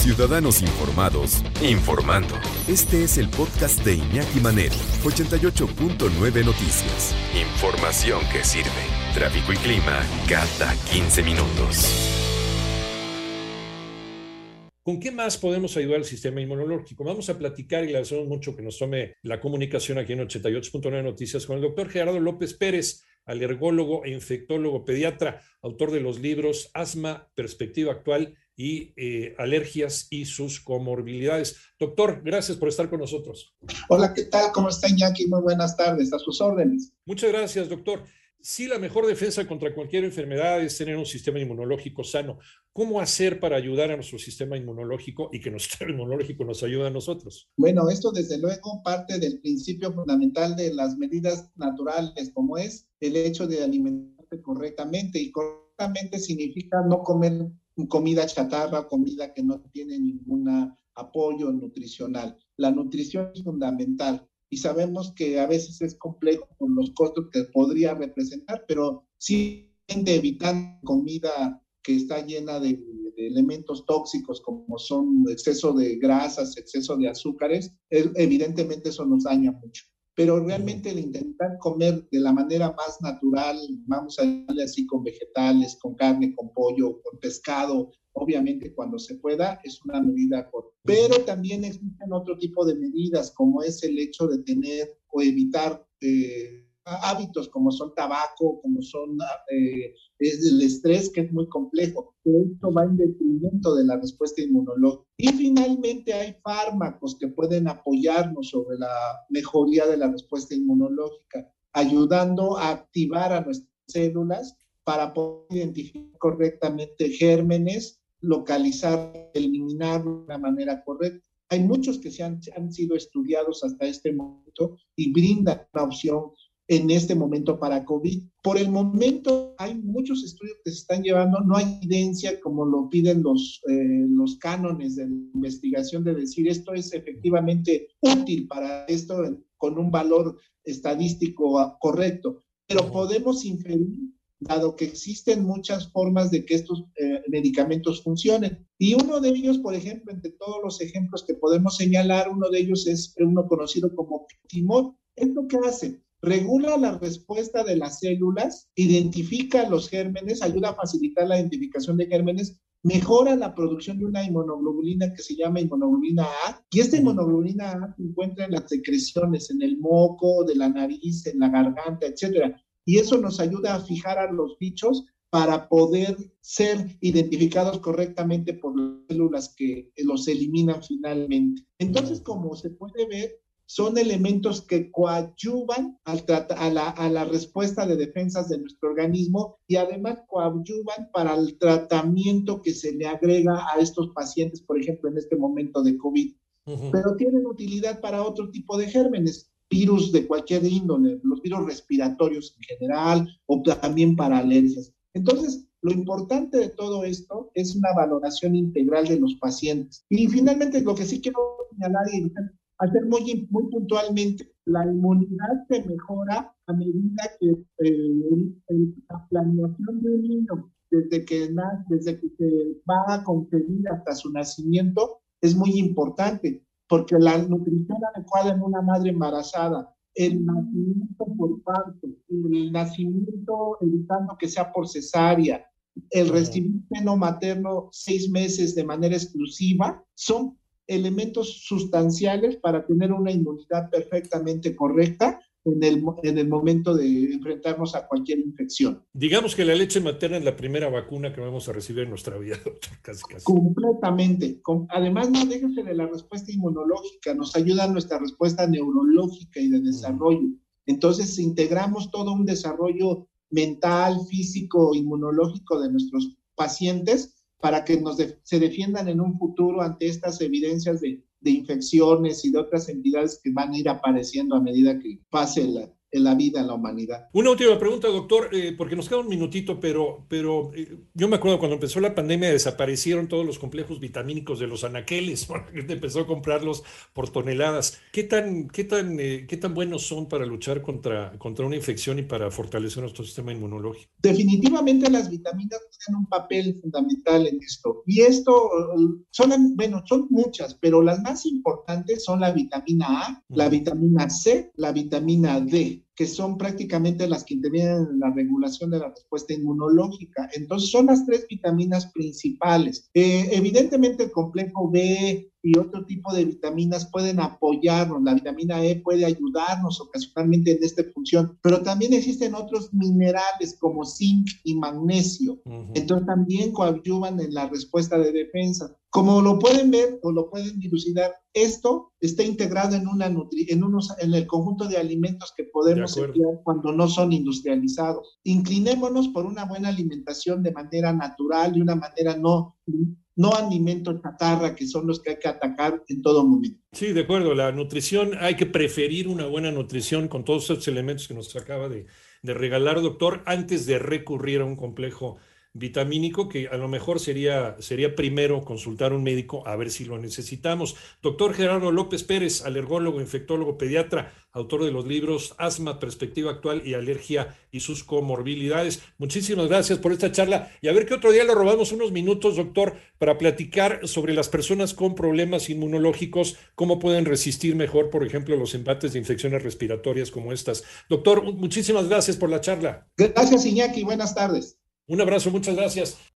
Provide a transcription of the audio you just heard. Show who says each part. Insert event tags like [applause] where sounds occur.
Speaker 1: Ciudadanos Informados, informando. Este es el podcast de Iñaki Manero, 88.9 Noticias. Información que sirve. Tráfico y clima cada 15 minutos.
Speaker 2: ¿Con qué más podemos ayudar al sistema inmunológico? Vamos a platicar y le agradecemos mucho que nos tome la comunicación aquí en 88.9 Noticias con el doctor Gerardo López Pérez, alergólogo e infectólogo pediatra, autor de los libros Asma, Perspectiva Actual y eh, Alergias y sus comorbilidades. Doctor, gracias por estar con nosotros.
Speaker 3: Hola, ¿qué tal? ¿Cómo está Iñaki? Muy buenas tardes, a sus órdenes.
Speaker 2: Muchas gracias, doctor. Sí, la mejor defensa contra cualquier enfermedad es tener un sistema inmunológico sano. ¿Cómo hacer para ayudar a nuestro sistema inmunológico y que nuestro [laughs] sistema inmunológico nos ayude a nosotros?
Speaker 3: Bueno, esto desde luego parte del principio fundamental de las medidas naturales, como es el hecho de alimentarte correctamente. Y correctamente significa no comer comida chatarra, comida que no tiene ningún apoyo nutricional. La nutrición es fundamental y sabemos que a veces es complejo con los costos que podría representar, pero sí evitar comida que está llena de, de, elementos tóxicos como son exceso de grasas, exceso de azúcares, evidentemente eso nos daña mucho. Pero realmente el intentar comer de la manera más natural, vamos a darle así con vegetales, con carne, con pollo, con pescado, obviamente cuando se pueda, es una medida corta. Pero también existen otro tipo de medidas, como es el hecho de tener o evitar eh, hábitos como son tabaco, como son eh, es el estrés, que es muy complejo. Esto va en detrimento de la respuesta inmunológica. Y finalmente hay fármacos que pueden apoyarnos sobre la mejoría de la respuesta inmunológica, ayudando a activar a nuestras células para poder identificar correctamente gérmenes localizar, eliminar de una manera correcta. Hay muchos que se han, han sido estudiados hasta este momento y brindan una opción en este momento para COVID. Por el momento hay muchos estudios que se están llevando, no hay evidencia como lo piden los, eh, los cánones de investigación de decir esto es efectivamente útil para esto con un valor estadístico correcto, pero podemos inferir dado que existen muchas formas de que estos eh, medicamentos funcionen. Y uno de ellos, por ejemplo, entre todos los ejemplos que podemos señalar, uno de ellos es uno conocido como timor. ¿Esto qué hace? Regula la respuesta de las células, identifica los gérmenes, ayuda a facilitar la identificación de gérmenes, mejora la producción de una inmunoglobulina que se llama inmunoglobulina A, y esta inmunoglobulina A se encuentra en las secreciones, en el moco, de la nariz, en la garganta, etcétera y eso nos ayuda a fijar a los bichos para poder ser identificados correctamente por las células que los eliminan finalmente. Entonces, como se puede ver, son elementos que coadyuvan al a, la, a la respuesta de defensas de nuestro organismo y además coadyuvan para el tratamiento que se le agrega a estos pacientes, por ejemplo, en este momento de COVID. Pero tienen utilidad para otro tipo de gérmenes virus de cualquier índole, los virus respiratorios en general o también para alergias. Entonces, lo importante de todo esto es una valoración integral de los pacientes. Y finalmente, lo que sí quiero señalar y hacer muy, muy puntualmente, la inmunidad se mejora a medida que eh, la planeación de un niño, desde que, desde que se va a concebir hasta su nacimiento, es muy importante porque la nutrición adecuada en una madre embarazada, el nacimiento por parto, el nacimiento evitando que sea por cesárea, el recibir seno materno seis meses de manera exclusiva, son elementos sustanciales para tener una inmunidad perfectamente correcta en el, en el momento de enfrentarnos a cualquier infección.
Speaker 2: Digamos que la leche materna es la primera vacuna que vamos a recibir en nuestra vida, [laughs] doctor. Casi, casi.
Speaker 3: Completamente. Además, no déjese de la respuesta inmunológica, nos ayuda nuestra respuesta neurológica y de desarrollo. Entonces, integramos todo un desarrollo mental, físico, inmunológico de nuestros pacientes para que nos se defiendan en un futuro ante estas evidencias de, de infecciones y de otras entidades que van a ir apareciendo a medida que pase la, en la vida, en la humanidad.
Speaker 2: Una última pregunta, doctor, eh, porque nos queda un minutito, pero, pero eh, yo me acuerdo cuando empezó la pandemia desaparecieron todos los complejos vitamínicos de los anaqueles, [laughs] empezó a comprarlos por toneladas. ¿Qué tan, qué tan, eh, qué tan buenos son para luchar contra, contra una infección y para fortalecer nuestro sistema inmunológico?
Speaker 3: Definitivamente las vitaminas tienen un papel fundamental en esto. Y esto, son, bueno, son muchas, pero las más importantes son la vitamina A, la vitamina C, la vitamina D que son prácticamente las que intervienen en la regulación de la respuesta inmunológica. Entonces, son las tres vitaminas principales. Eh, evidentemente, el complejo B y otro tipo de vitaminas pueden apoyarnos. La vitamina E puede ayudarnos ocasionalmente en esta función, pero también existen otros minerales como zinc y magnesio. Entonces, también coadyuvan en la respuesta de defensa. Como lo pueden ver o lo pueden dilucidar, esto está integrado en, una en, unos, en el conjunto de alimentos que podemos emplear cuando no son industrializados. Inclinémonos por una buena alimentación de manera natural, de una manera no, no alimentos chatarra, que son los que hay que atacar en todo momento.
Speaker 2: Sí, de acuerdo. La nutrición, hay que preferir una buena nutrición con todos esos elementos que nos acaba de, de regalar, doctor, antes de recurrir a un complejo vitamínico que a lo mejor sería, sería primero consultar a un médico a ver si lo necesitamos. Doctor Gerardo López Pérez, alergólogo, infectólogo, pediatra, autor de los libros Asma, Perspectiva Actual y Alergia y sus comorbilidades. Muchísimas gracias por esta charla y a ver qué otro día le robamos unos minutos, doctor, para platicar sobre las personas con problemas inmunológicos, cómo pueden resistir mejor, por ejemplo, los embates de infecciones respiratorias como estas. Doctor, muchísimas gracias por la charla.
Speaker 3: Gracias, Iñaki. Buenas tardes.
Speaker 2: Un abrazo, muchas gracias.